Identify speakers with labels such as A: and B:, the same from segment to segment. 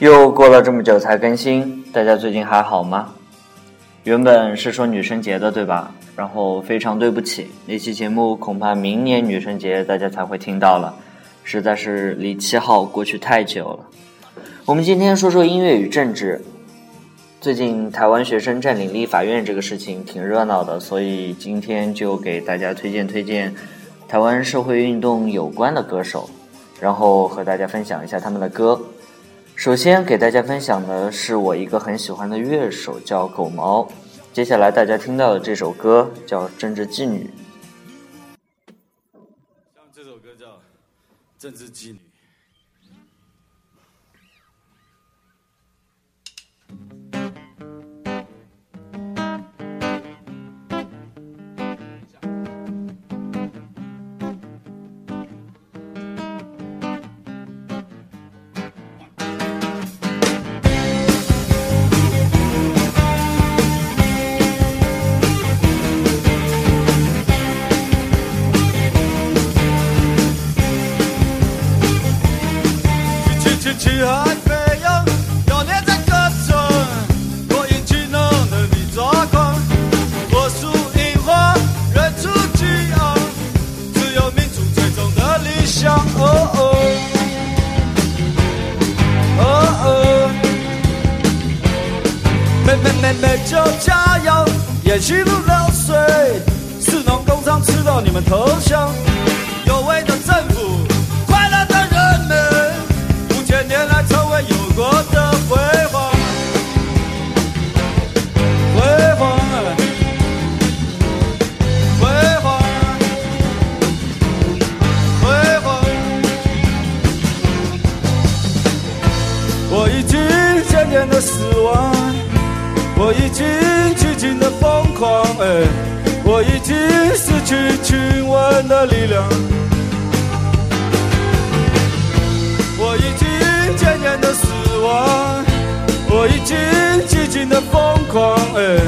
A: 又过了这么久才更新，大家最近还好吗？原本是说女生节的，对吧？然后非常对不起，那期节目恐怕明年女生节大家才会听到了，实在是离七号过去太久了。我们今天说说音乐与政治。最近台湾学生占领立法院这个事情挺热闹的，所以今天就给大家推荐推荐台湾社会运动有关的歌手，然后和大家分享一下他们的歌。首先给大家分享的是我一个很喜欢的乐手，叫狗毛。接下来大家听到的这首歌叫《政治妓女》。
B: 像这首歌叫《政治妓女》。你们投降。力量，我已经渐渐的死亡，我已经剧尽的疯狂，哎，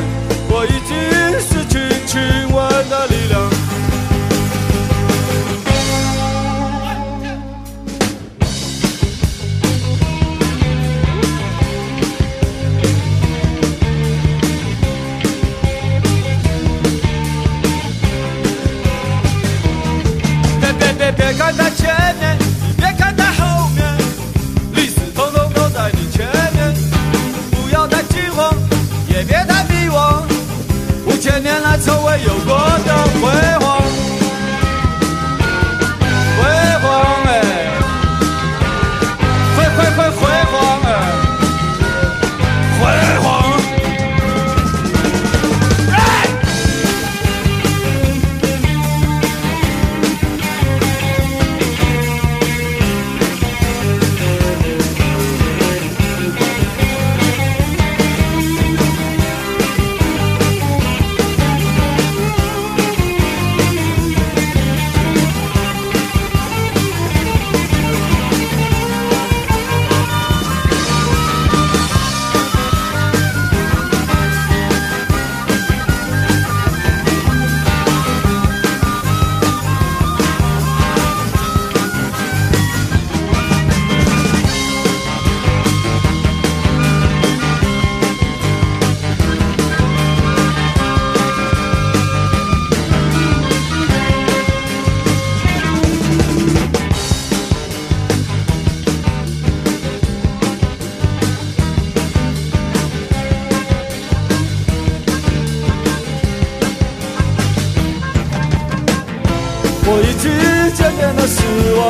B: 我已经渐渐的失望，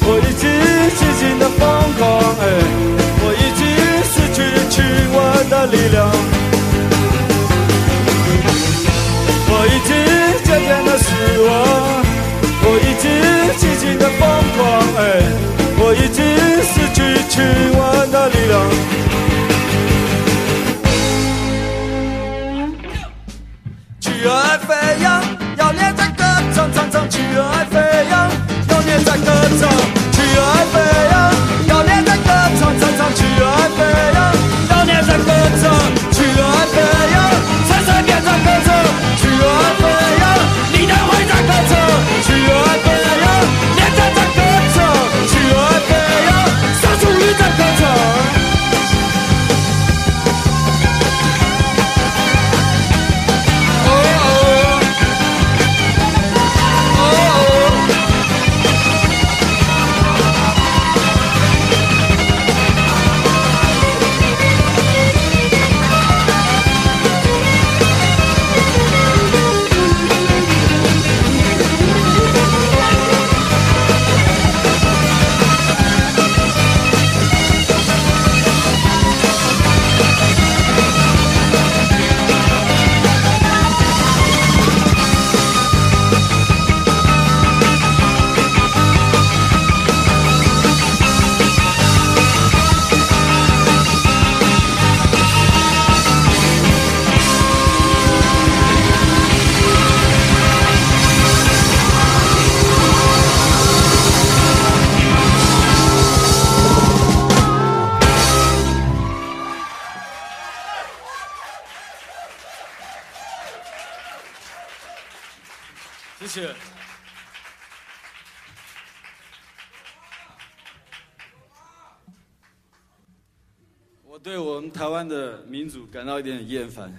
B: 我已经极尽的疯狂，哎，我已经失去亲吻的力量。我已经渐渐的失望，我已经极尽的疯狂，哎，我已经失去亲吻的力量。去热爱飞扬，永远在歌唱。唱，去爱飞扬，要念在歌。谢。我对我们台湾的民主感到一点厌烦，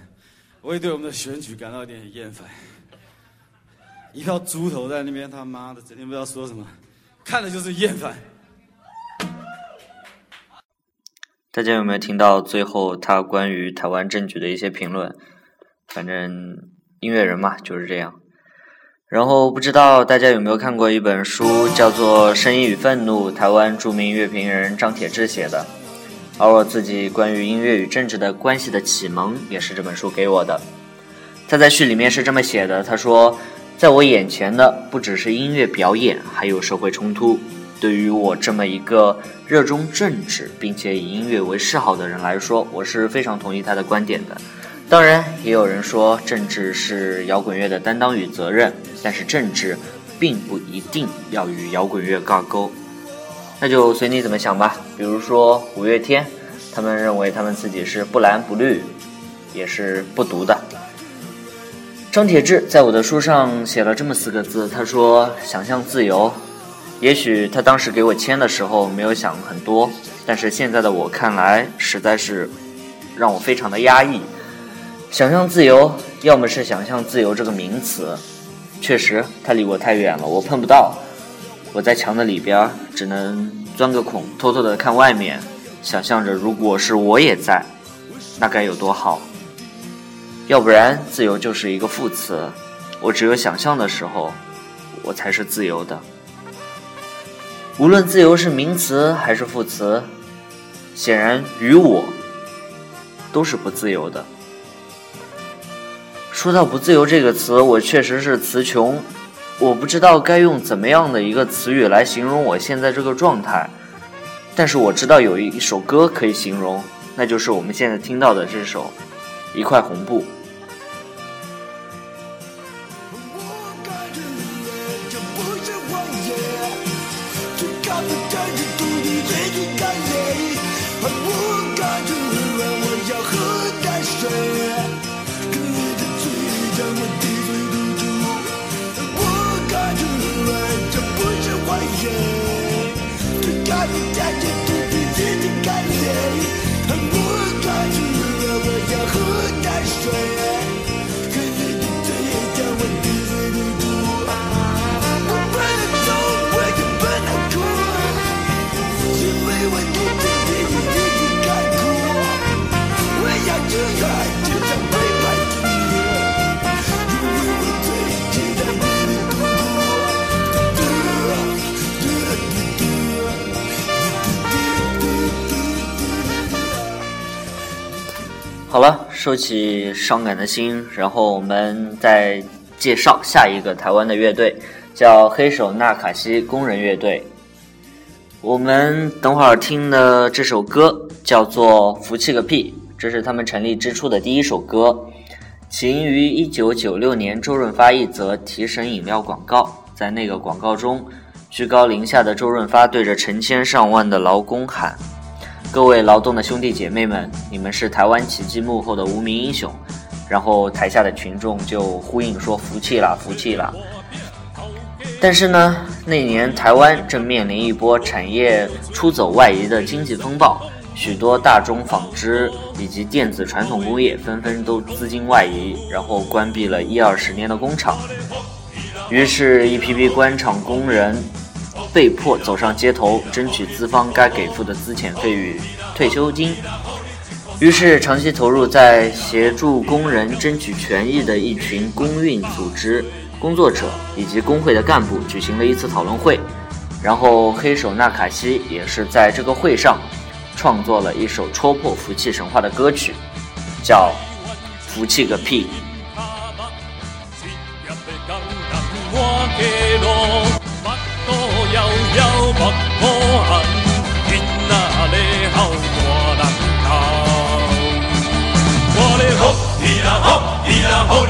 B: 我也对我们的选举感到一点厌烦。一票猪头在那边，他妈的整天不知道说什么，看的就是厌烦。
A: 大家有没有听到最后他关于台湾政局的一些评论？反正音乐人嘛就是这样。然后不知道大家有没有看过一本书，叫做《声音与愤怒》，台湾著名乐评人张铁志写的。而我自己关于音乐与政治的关系的启蒙，也是这本书给我的。他在序里面是这么写的：他说，在我眼前的不只是音乐表演，还有社会冲突。对于我这么一个热衷政治并且以音乐为嗜好的人来说，我是非常同意他的观点的。当然，也有人说政治是摇滚乐的担当与责任，但是政治并不一定要与摇滚乐挂钩。那就随你怎么想吧。比如说五月天，他们认为他们自己是不蓝不绿，也是不毒的。张铁志在我的书上写了这么四个字，他说：“想象自由。”也许他当时给我签的时候没有想很多，但是现在的我看来，实在是让我非常的压抑。想象自由，要么是想象自由这个名词，确实它离我太远了，我碰不到。我在墙的里边，只能钻个孔，偷偷的看外面，想象着如果是我也在，那该有多好。要不然，自由就是一个副词，我只有想象的时候，我才是自由的。无论自由是名词还是副词，显然与我都是不自由的。说到“不自由”这个词，我确实是词穷。我不知道该用怎么样的一个词语来形容我现在这个状态，但是我知道有一首歌可以形容，那就是我们现在听到的这首《一块红布》。that you do. 好了，收起伤感的心，然后我们再介绍下一个台湾的乐队，叫黑手纳卡西工人乐队。我们等会儿听的这首歌叫做《福气个屁》，这是他们成立之初的第一首歌，起因于一九九六年周润发一则提神饮料广告，在那个广告中，居高临下的周润发对着成千上万的劳工喊。各位劳动的兄弟姐妹们，你们是台湾奇迹幕后的无名英雄。然后台下的群众就呼应说：“服气了，服气了。”但是呢，那年台湾正面临一波产业出走外移的经济风暴，许多大中纺织以及电子传统工业纷纷都资金外移，然后关闭了一二十年的工厂。于是，一批批官场工人。被迫走上街头，争取资方该给付的资遣费与退休金。于是，长期投入在协助工人争取权益的一群工运组织工作者以及工会的干部举行了一次讨论会。然后，黑手纳卡西也是在这个会上创作了一首戳破福气神话的歌曲，叫《福气个屁》。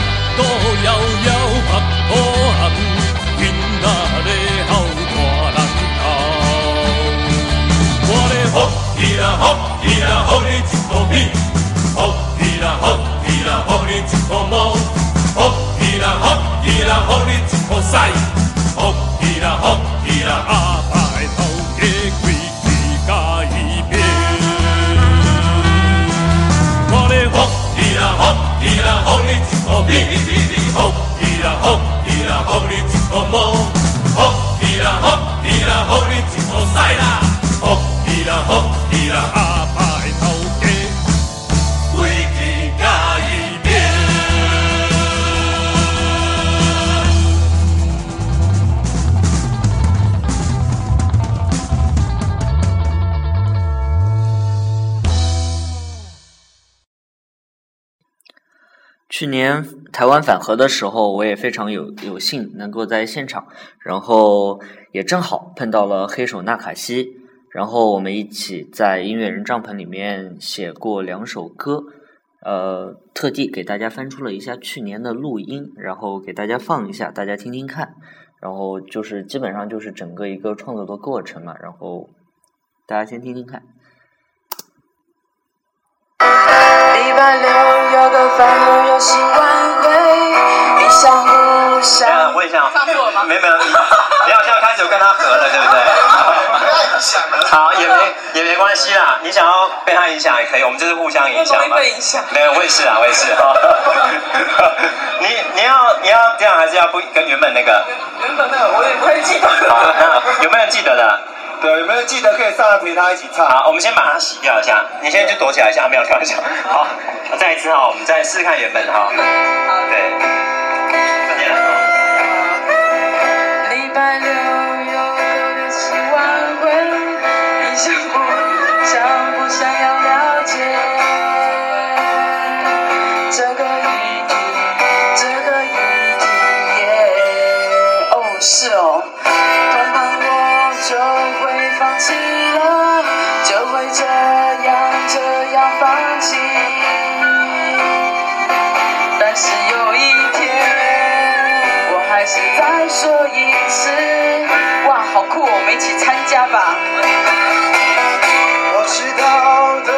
C: 腹肚枵枵目土红，囡仔咧哭大人头。我的好伊拉好伊拉好你一箍米，福伊拉好伊拉好你一箍毛，好伊拉好伊拉好你一箍屎，好伊拉好
A: 去年台湾反核的时候，我也非常有有幸能够在现场，然后也正好碰到了黑手纳卡西，然后我们一起在音乐人帐篷里面写过两首歌，呃，特地给大家翻出了一下去年的录音，然后给大家放一下，大家听听看，然后就是基本上就是整个一个创作的过程嘛，然后大家先听听看。
D: 礼拜六有个饭后游戏晚会，你想不，想？
E: 问一下，
F: 上错了吗
E: 没没有，你好像开始有跟他合了，对不对？好，也没也没关系啦，你想要被他影响也可以，我们就是互相影响嘛。
F: 被影响
E: 没有，我也是啊，我也是哈。你你要你要这样，还是要不跟原本那个？
F: 原本那个我也不会记得。
E: 好，那有没有人记得的？
G: 对，有没有记得可以上来陪他一起唱？
E: 好，我们先把它洗掉一下。你现在就躲起来一下，没有开玩笑。好，再一次哈，我们再试试看原本哈。对，再见了。
D: 礼拜六有个游戏晚会，你想不想不想要再说一次，哇，好酷哦！我们一起参加吧。
G: 我知道的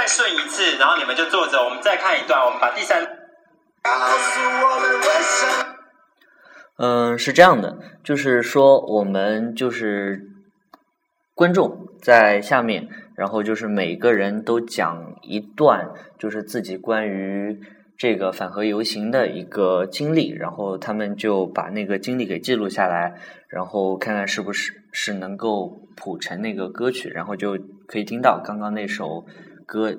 E: 再顺一次，然后你们就坐着，我们再看一段，我们把第三。
A: 嗯，是这样的，就是说我们就是观众在下面，然后就是每个人都讲一段，就是自己关于这个反核游行的一个经历，然后他们就把那个经历给记录下来，然后看看是不是是能够谱成那个歌曲，然后就可以听到刚刚那首歌，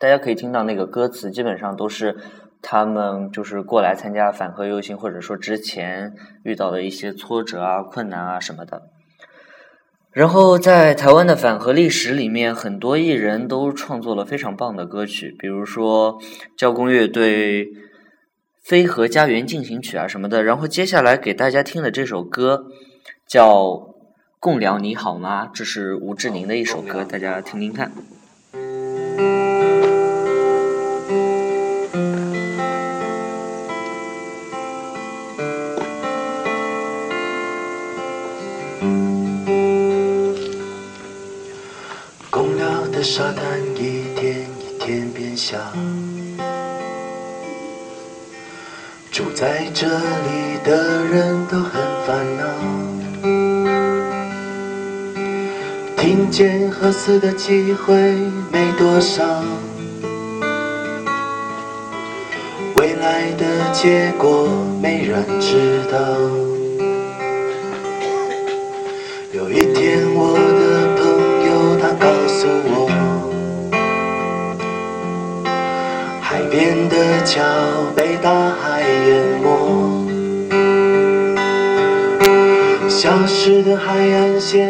A: 大家可以听到那个歌词，基本上都是他们就是过来参加反核游行，或者说之前遇到的一些挫折啊、困难啊什么的。然后在台湾的反核历史里面，很多艺人都创作了非常棒的歌曲，比如说交工乐队《飞河家园进行曲》啊什么的。然后接下来给大家听的这首歌叫《共聊你好吗》，这是吴志宁的一首歌，大家听听看。
G: 沙滩一天一天变小。住在这里的人都很烦恼，听见和死的机会没多少，未来的结果没人知道。桥被大海淹没，消失的海岸线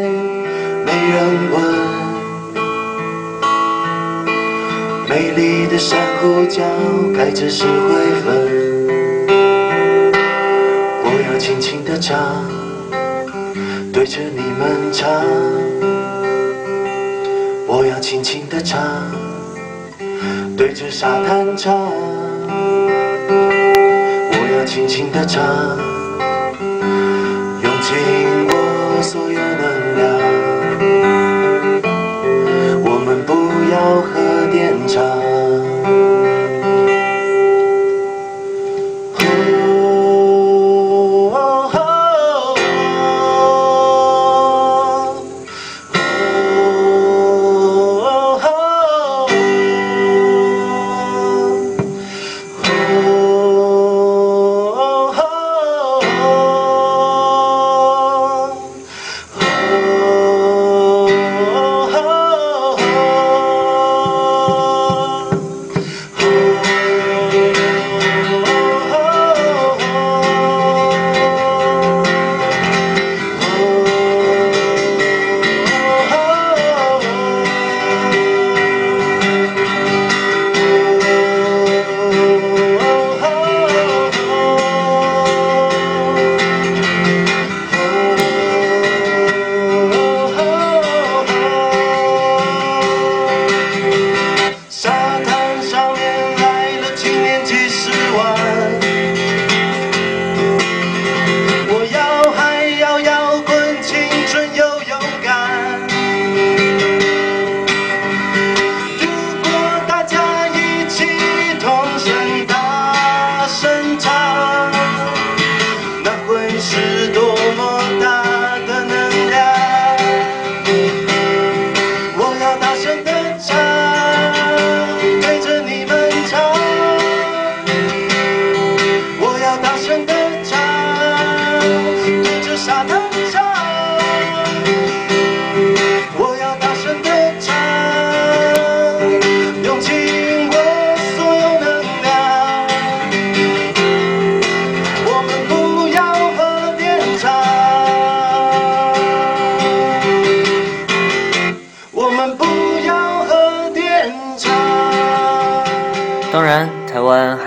G: 没人问，美丽的珊瑚礁开着石灰粉，我要轻轻地唱。对着你们唱，我要轻轻地唱，对着沙滩唱，轻轻地唱，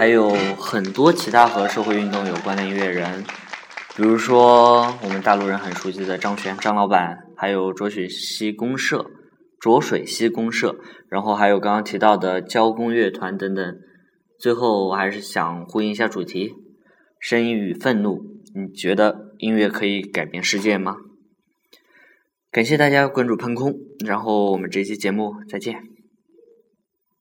G: 还有
A: 很多其他和社会运动有关的音乐人，比如说我们大陆人很熟悉的张悬张老板，还有卓水溪公社、卓水溪公社，然后还有刚刚提到的交工乐团等等。最后，我还是想呼应一下主题：声音与愤怒。你觉得音乐可以改变世界吗？感谢大家关注喷空，然后我们这期节目再见。